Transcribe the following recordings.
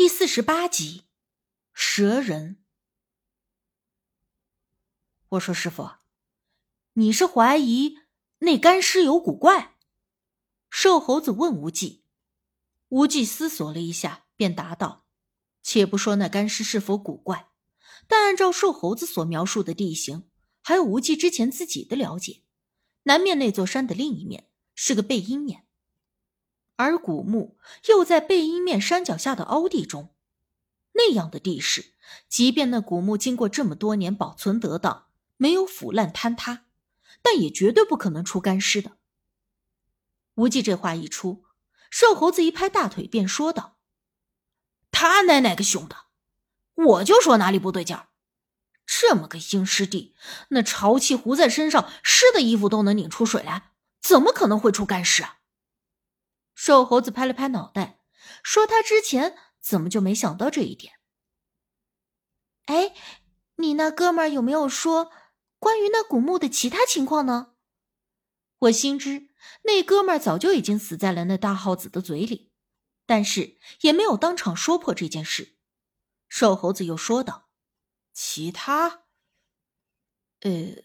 第四十八集，蛇人。我说师傅，你是怀疑那干尸有古怪？瘦猴子问无忌。无忌思索了一下，便答道：“且不说那干尸是否古怪，但按照瘦猴子所描述的地形，还有无忌之前自己的了解，南面那座山的另一面是个背阴面。”而古墓又在背阴面山脚下的凹地中，那样的地势，即便那古墓经过这么多年保存得当，没有腐烂坍塌，但也绝对不可能出干尸的。无忌这话一出，瘦猴子一拍大腿，便说道：“他奶奶个熊的！我就说哪里不对劲儿！这么个阴湿地，那潮气糊在身上，湿的衣服都能拧出水来，怎么可能会出干尸啊？”瘦猴子拍了拍脑袋，说：“他之前怎么就没想到这一点？”哎，你那哥们儿有没有说关于那古墓的其他情况呢？我心知那哥们儿早就已经死在了那大耗子的嘴里，但是也没有当场说破这件事。瘦猴子又说道：“其他……呃，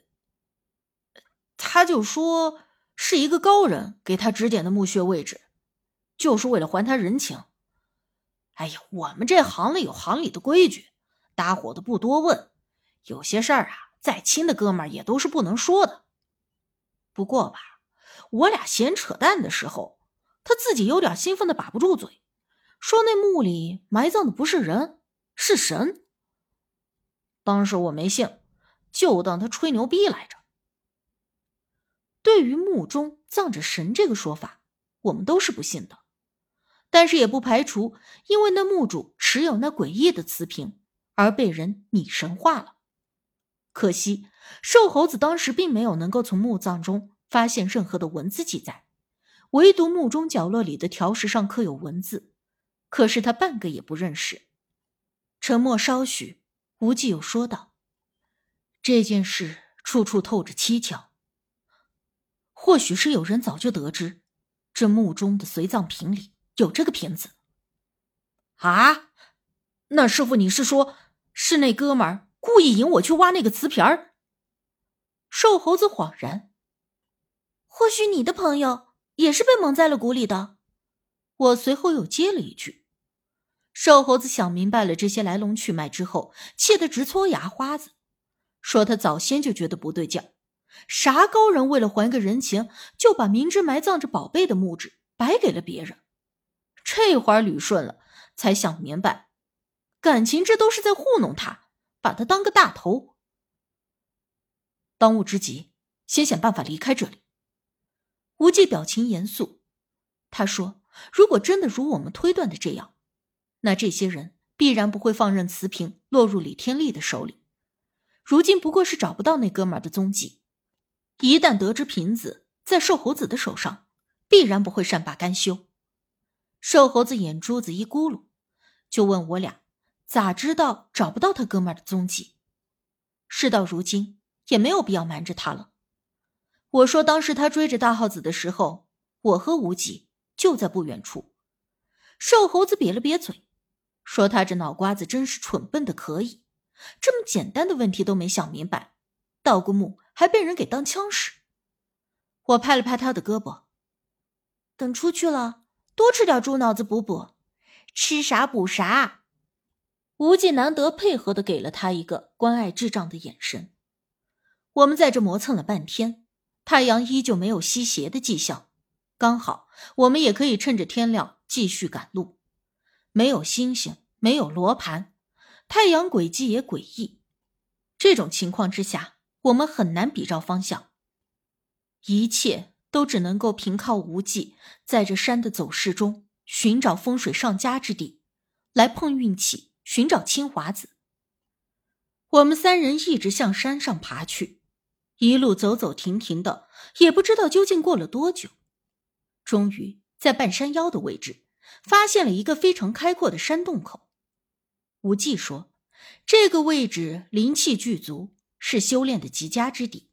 他就说是一个高人给他指点的墓穴位置。”就是为了还他人情。哎呀，我们这行里有行里的规矩，搭伙的不多问。有些事儿啊，再亲的哥们儿也都是不能说的。不过吧，我俩闲扯淡的时候，他自己有点兴奋的把不住嘴，说那墓里埋葬的不是人，是神。当时我没信，就当他吹牛逼来着。对于墓中葬着神这个说法，我们都是不信的。但是也不排除，因为那墓主持有那诡异的瓷瓶，而被人拟神化了。可惜瘦猴子当时并没有能够从墓葬中发现任何的文字记载，唯独墓中角落里的条石上刻有文字，可是他半个也不认识。沉默稍许，无忌又说道：“这件事处处透着蹊跷，或许是有人早就得知，这墓中的随葬品里。”有这个瓶子，啊？那师傅，你是说，是那哥们儿故意引我去挖那个瓷瓶儿？瘦猴子恍然，或许你的朋友也是被蒙在了鼓里的。我随后又接了一句。瘦猴子想明白了这些来龙去脉之后，气得直搓牙花子，说他早先就觉得不对劲，啥高人为了还个人情，就把明知埋葬着宝贝的墓志白给了别人。这会儿捋顺了，才想明白，感情这都是在糊弄他，把他当个大头。当务之急，先想办法离开这里。无忌表情严肃，他说：“如果真的如我们推断的这样，那这些人必然不会放任瓷瓶落入李天利的手里。如今不过是找不到那哥们儿的踪迹，一旦得知瓶子在瘦猴子的手上，必然不会善罢甘休。”瘦猴子眼珠子一咕噜，就问我俩咋知道找不到他哥们儿的踪迹。事到如今，也没有必要瞒着他了。我说，当时他追着大耗子的时候，我和无忌就在不远处。瘦猴子瘪了瘪嘴，说：“他这脑瓜子真是蠢笨的可以，这么简单的问题都没想明白，盗个墓还被人给当枪使。”我拍了拍他的胳膊，等出去了。多吃点猪脑子补补，吃啥补啥。无忌难得配合的给了他一个关爱智障的眼神。我们在这磨蹭了半天，太阳依旧没有西斜的迹象。刚好我们也可以趁着天亮继续赶路。没有星星，没有罗盘，太阳轨迹也诡异。这种情况之下，我们很难比照方向。一切。都只能够凭靠无忌在这山的走势中寻找风水上佳之地，来碰运气，寻找青华子。我们三人一直向山上爬去，一路走走停停的，也不知道究竟过了多久。终于在半山腰的位置，发现了一个非常开阔的山洞口。无忌说：“这个位置灵气具足，是修炼的极佳之地。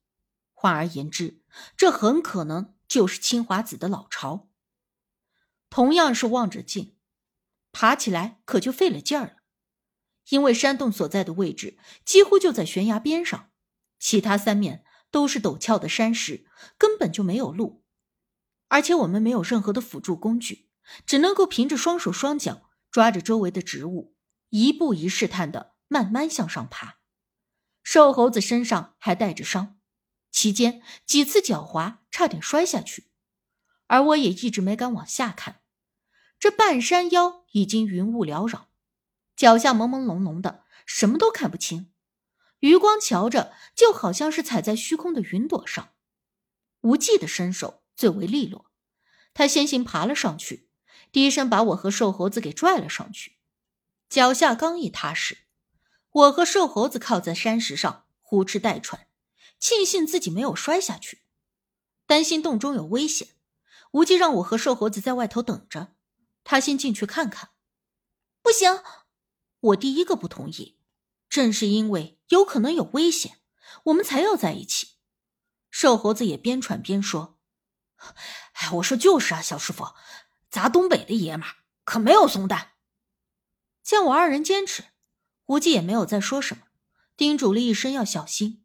换而言之。”这很可能就是清华子的老巢。同样是望着镜，爬起来可就费了劲儿了。因为山洞所在的位置几乎就在悬崖边上，其他三面都是陡峭的山石，根本就没有路。而且我们没有任何的辅助工具，只能够凭着双手双脚抓着周围的植物，一步一试探的慢慢向上爬。瘦猴子身上还带着伤，期间几次脚滑，差点摔下去。而我也一直没敢往下看，这半山腰已经云雾缭绕。脚下朦朦胧胧的，什么都看不清。余光瞧着，就好像是踩在虚空的云朵上。无忌的身手最为利落，他先行爬了上去，低声把我和瘦猴子给拽了上去。脚下刚一踏实，我和瘦猴子靠在山石上，呼哧带喘，庆幸自己没有摔下去。担心洞中有危险，无忌让我和瘦猴子在外头等着，他先进去看看。不行。我第一个不同意，正是因为有可能有危险，我们才要在一起。瘦猴子也边喘边说：“哎，我说就是啊，小师傅，咱东北的爷们可没有怂蛋。”见我二人坚持，无忌也没有再说什么，叮嘱了一声要小心。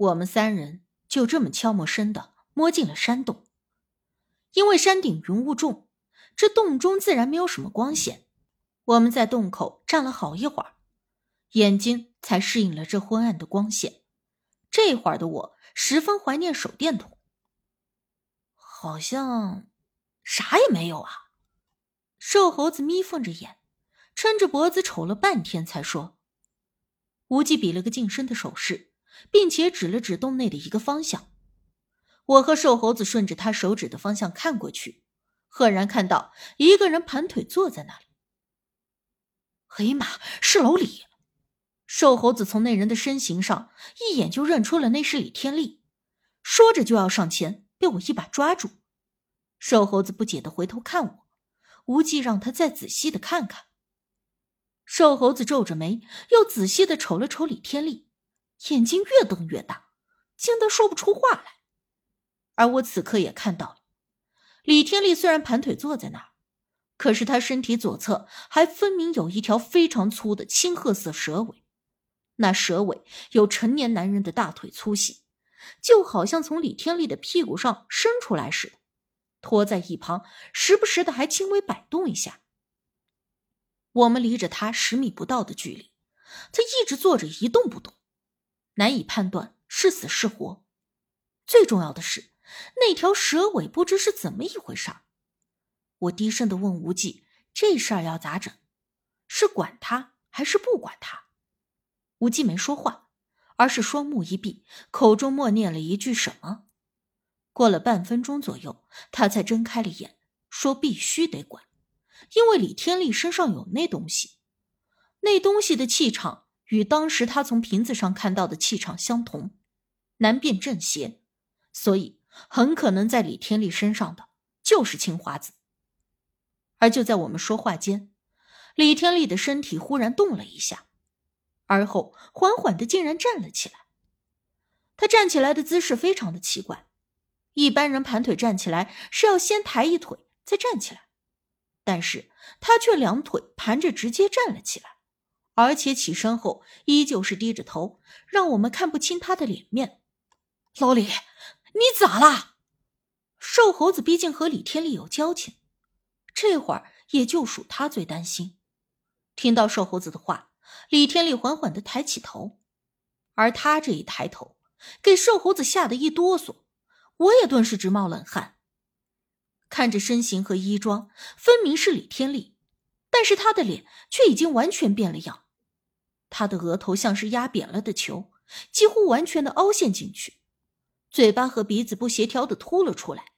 我们三人就这么悄没声的摸进了山洞。因为山顶云雾重，这洞中自然没有什么光线。我们在洞口站了好一会儿，眼睛才适应了这昏暗的光线。这会儿的我十分怀念手电筒，好像啥也没有啊。瘦猴子眯缝着眼，撑着脖子瞅了半天，才说：“无忌比了个近身的手势，并且指了指洞内的一个方向。我和瘦猴子顺着他手指的方向看过去，赫然看到一个人盘腿坐在那里。”黑马是老李，瘦猴子从那人的身形上一眼就认出了那是李天利，说着就要上前，被我一把抓住。瘦猴子不解的回头看我，无忌让他再仔细的看看。瘦猴子皱着眉，又仔细的瞅了瞅李天利，眼睛越瞪越大，惊得说不出话来。而我此刻也看到了，李天利虽然盘腿坐在那儿。可是他身体左侧还分明有一条非常粗的青褐色蛇尾，那蛇尾有成年男人的大腿粗细，就好像从李天利的屁股上伸出来似的，拖在一旁，时不时的还轻微摆动一下。我们离着他十米不到的距离，他一直坐着一动不动，难以判断是死是活。最重要的是，那条蛇尾不知是怎么一回事。我低声的问无忌：“这事儿要咋整？是管他还是不管他？”无忌没说话，而是双目一闭，口中默念了一句什么。过了半分钟左右，他才睁开了眼，说：“必须得管，因为李天利身上有那东西，那东西的气场与当时他从瓶子上看到的气场相同，难辨正邪，所以很可能在李天利身上的就是青花子。”而就在我们说话间，李天利的身体忽然动了一下，而后缓缓的竟然站了起来。他站起来的姿势非常的奇怪，一般人盘腿站起来是要先抬一腿再站起来，但是他却两腿盘着直接站了起来，而且起身后依旧是低着头，让我们看不清他的脸面。老李，你咋了？瘦猴子毕竟和李天利有交情。这会儿也就属他最担心。听到瘦猴子的话，李天利缓缓的抬起头，而他这一抬头，给瘦猴子吓得一哆嗦，我也顿时直冒冷汗。看着身形和衣装，分明是李天利，但是他的脸却已经完全变了样。他的额头像是压扁了的球，几乎完全的凹陷进去，嘴巴和鼻子不协调的凸了出来。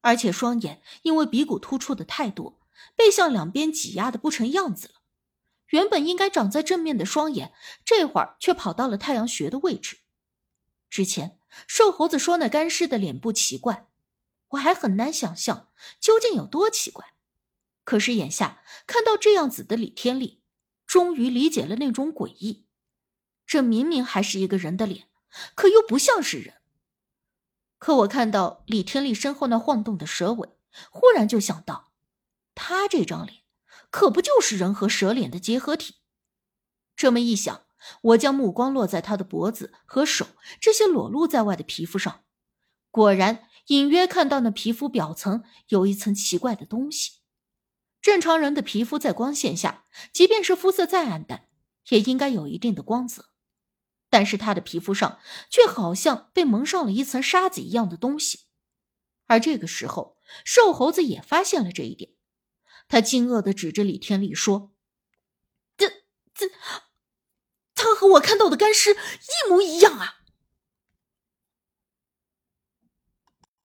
而且双眼因为鼻骨突出的太多，被向两边挤压的不成样子了。原本应该长在正面的双眼，这会儿却跑到了太阳穴的位置。之前瘦猴子说那干尸的脸部奇怪，我还很难想象究竟有多奇怪。可是眼下看到这样子的李天利，终于理解了那种诡异。这明明还是一个人的脸，可又不像是人。可我看到李天利身后那晃动的蛇尾，忽然就想到，他这张脸可不就是人和蛇脸的结合体？这么一想，我将目光落在他的脖子和手这些裸露在外的皮肤上，果然隐约看到那皮肤表层有一层奇怪的东西。正常人的皮肤在光线下，即便是肤色再暗淡，也应该有一定的光泽，但是他的皮肤上却好像被蒙上了一层沙子一样的东西。而这个时候，瘦猴子也发现了这一点，他惊愕的指着李天利说：“这、这……”他和我看到的干尸一模一样啊！